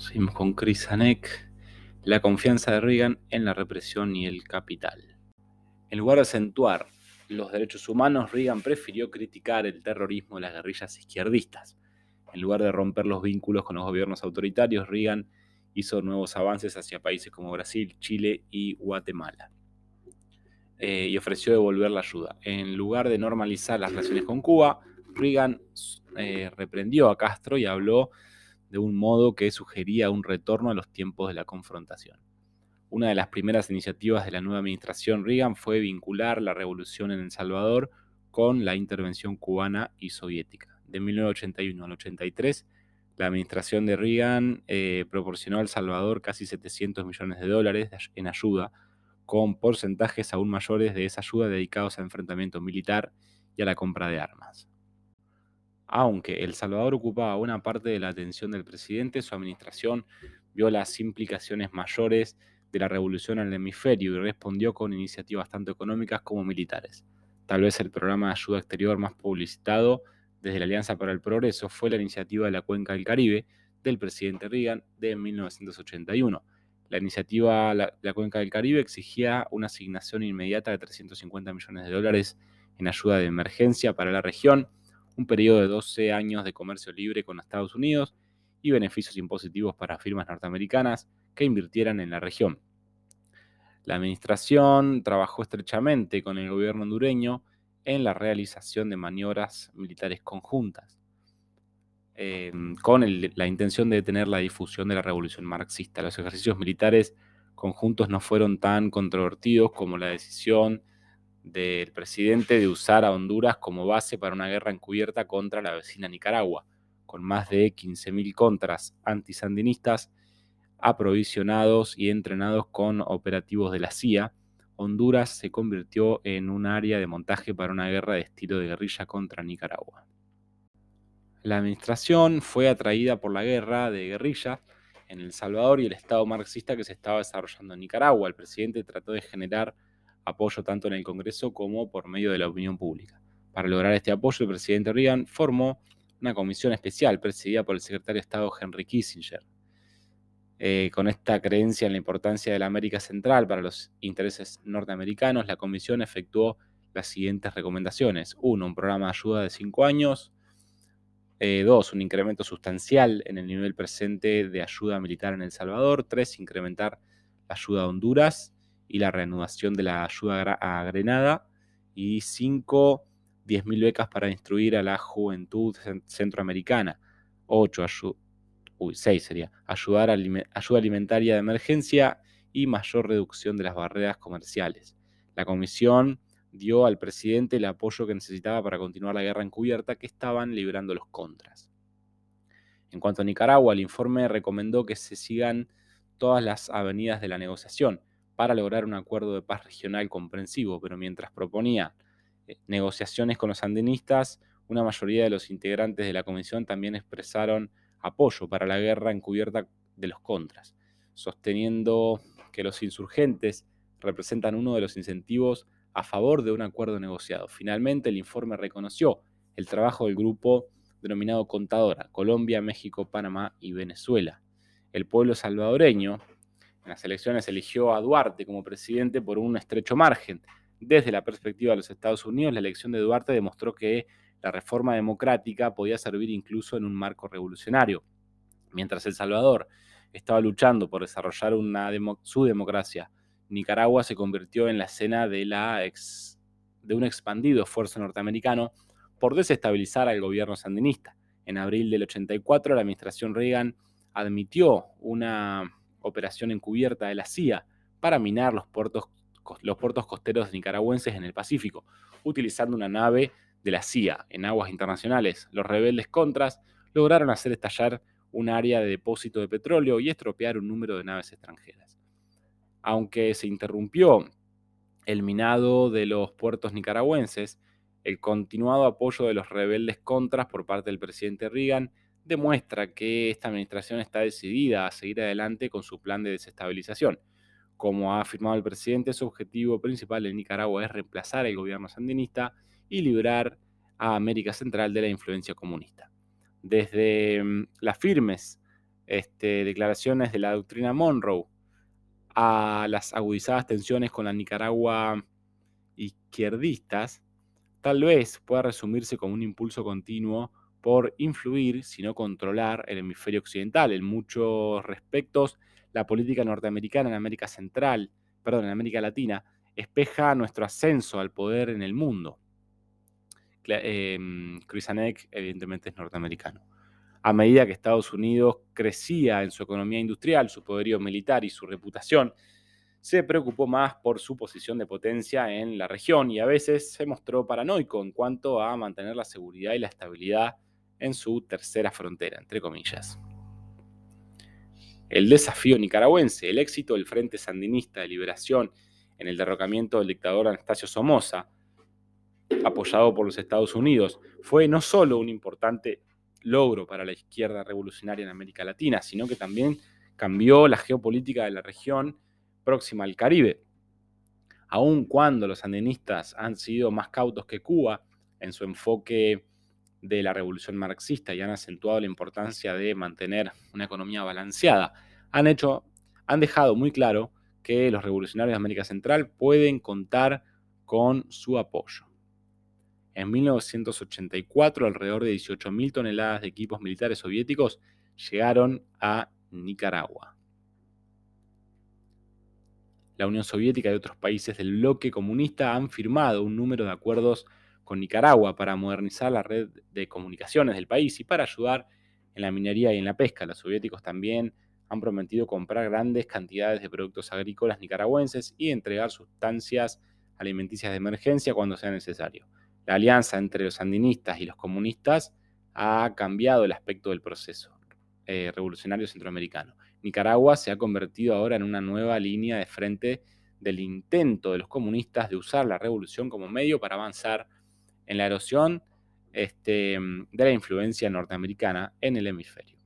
Seguimos con Chris Hanek, la confianza de Reagan en la represión y el capital. En lugar de acentuar los derechos humanos, Reagan prefirió criticar el terrorismo de las guerrillas izquierdistas. En lugar de romper los vínculos con los gobiernos autoritarios, Reagan hizo nuevos avances hacia países como Brasil, Chile y Guatemala. Eh, y ofreció devolver la ayuda. En lugar de normalizar las relaciones con Cuba, Reagan eh, reprendió a Castro y habló de un modo que sugería un retorno a los tiempos de la confrontación. Una de las primeras iniciativas de la nueva administración Reagan fue vincular la revolución en El Salvador con la intervención cubana y soviética. De 1981 al 83, la administración de Reagan eh, proporcionó a El Salvador casi 700 millones de dólares en ayuda, con porcentajes aún mayores de esa ayuda dedicados a enfrentamiento militar y a la compra de armas. Aunque El Salvador ocupaba una parte de la atención del presidente, su administración vio las implicaciones mayores de la revolución en el hemisferio y respondió con iniciativas tanto económicas como militares. Tal vez el programa de ayuda exterior más publicitado desde la Alianza para el Progreso fue la iniciativa de la Cuenca del Caribe del presidente Reagan de 1981. La iniciativa la, la Cuenca del Caribe exigía una asignación inmediata de 350 millones de dólares en ayuda de emergencia para la región un periodo de 12 años de comercio libre con Estados Unidos y beneficios impositivos para firmas norteamericanas que invirtieran en la región. La administración trabajó estrechamente con el gobierno hondureño en la realización de maniobras militares conjuntas, em, con la intención de detener la difusión de la revolución marxista. Los ejercicios militares conjuntos no fueron tan controvertidos como la decisión del presidente de usar a Honduras como base para una guerra encubierta contra la vecina Nicaragua, con más de 15.000 contras antisandinistas aprovisionados y entrenados con operativos de la CIA, Honduras se convirtió en un área de montaje para una guerra de estilo de guerrilla contra Nicaragua. La administración fue atraída por la guerra de guerrilla en El Salvador y el Estado marxista que se estaba desarrollando en Nicaragua. El presidente trató de generar apoyo tanto en el Congreso como por medio de la opinión pública. Para lograr este apoyo, el presidente Reagan formó una comisión especial presidida por el secretario de Estado Henry Kissinger. Eh, con esta creencia en la importancia de la América Central para los intereses norteamericanos, la comisión efectuó las siguientes recomendaciones. Uno, un programa de ayuda de cinco años. Eh, dos, un incremento sustancial en el nivel presente de ayuda militar en El Salvador. Tres, incrementar la ayuda a Honduras y la reanudación de la ayuda a Grenada. Y cinco, 10.000 becas para instruir a la juventud centroamericana. Ocho, uy, seis sería, ayudar ayuda alimentaria de emergencia y mayor reducción de las barreras comerciales. La comisión dio al presidente el apoyo que necesitaba para continuar la guerra encubierta que estaban librando los contras. En cuanto a Nicaragua, el informe recomendó que se sigan todas las avenidas de la negociación, para lograr un acuerdo de paz regional comprensivo, pero mientras proponía eh, negociaciones con los sandinistas, una mayoría de los integrantes de la comisión también expresaron apoyo para la guerra encubierta de los contras, sosteniendo que los insurgentes representan uno de los incentivos a favor de un acuerdo negociado. Finalmente, el informe reconoció el trabajo del grupo denominado Contadora, Colombia, México, Panamá y Venezuela. El pueblo salvadoreño en las elecciones eligió a Duarte como presidente por un estrecho margen. Desde la perspectiva de los Estados Unidos, la elección de Duarte demostró que la reforma democrática podía servir incluso en un marco revolucionario. Mientras El Salvador estaba luchando por desarrollar una su democracia, Nicaragua se convirtió en la escena de, la de un expandido esfuerzo norteamericano por desestabilizar al gobierno sandinista. En abril del 84, la administración Reagan admitió una operación encubierta de la CIA para minar los puertos, los puertos costeros nicaragüenses en el Pacífico, utilizando una nave de la CIA en aguas internacionales. Los rebeldes contras lograron hacer estallar un área de depósito de petróleo y estropear un número de naves extranjeras. Aunque se interrumpió el minado de los puertos nicaragüenses, el continuado apoyo de los rebeldes contras por parte del presidente Reagan demuestra que esta administración está decidida a seguir adelante con su plan de desestabilización. Como ha afirmado el presidente, su objetivo principal en Nicaragua es reemplazar el gobierno sandinista y liberar a América Central de la influencia comunista. Desde mm, las firmes este, declaraciones de la doctrina Monroe a las agudizadas tensiones con la Nicaragua izquierdistas, tal vez pueda resumirse como un impulso continuo por influir, si no controlar, el hemisferio occidental. En muchos respectos, la política norteamericana en América Central, perdón, en América Latina, espeja nuestro ascenso al poder en el mundo. Eh, evidentemente, es norteamericano. A medida que Estados Unidos crecía en su economía industrial, su poderío militar y su reputación, se preocupó más por su posición de potencia en la región y a veces se mostró paranoico en cuanto a mantener la seguridad y la estabilidad en su tercera frontera, entre comillas. El desafío nicaragüense, el éxito del Frente Sandinista de Liberación en el derrocamiento del dictador Anastasio Somoza, apoyado por los Estados Unidos, fue no solo un importante logro para la izquierda revolucionaria en América Latina, sino que también cambió la geopolítica de la región próxima al Caribe. Aun cuando los sandinistas han sido más cautos que Cuba en su enfoque de la revolución marxista y han acentuado la importancia de mantener una economía balanceada, han hecho, han dejado muy claro que los revolucionarios de América Central pueden contar con su apoyo. En 1984, alrededor de 18.000 toneladas de equipos militares soviéticos llegaron a Nicaragua. La Unión Soviética y otros países del bloque comunista han firmado un número de acuerdos con Nicaragua para modernizar la red de comunicaciones del país y para ayudar en la minería y en la pesca. Los soviéticos también han prometido comprar grandes cantidades de productos agrícolas nicaragüenses y entregar sustancias alimenticias de emergencia cuando sea necesario. La alianza entre los sandinistas y los comunistas ha cambiado el aspecto del proceso eh, revolucionario centroamericano. Nicaragua se ha convertido ahora en una nueva línea de frente del intento de los comunistas de usar la revolución como medio para avanzar en la erosión este, de la influencia norteamericana en el hemisferio.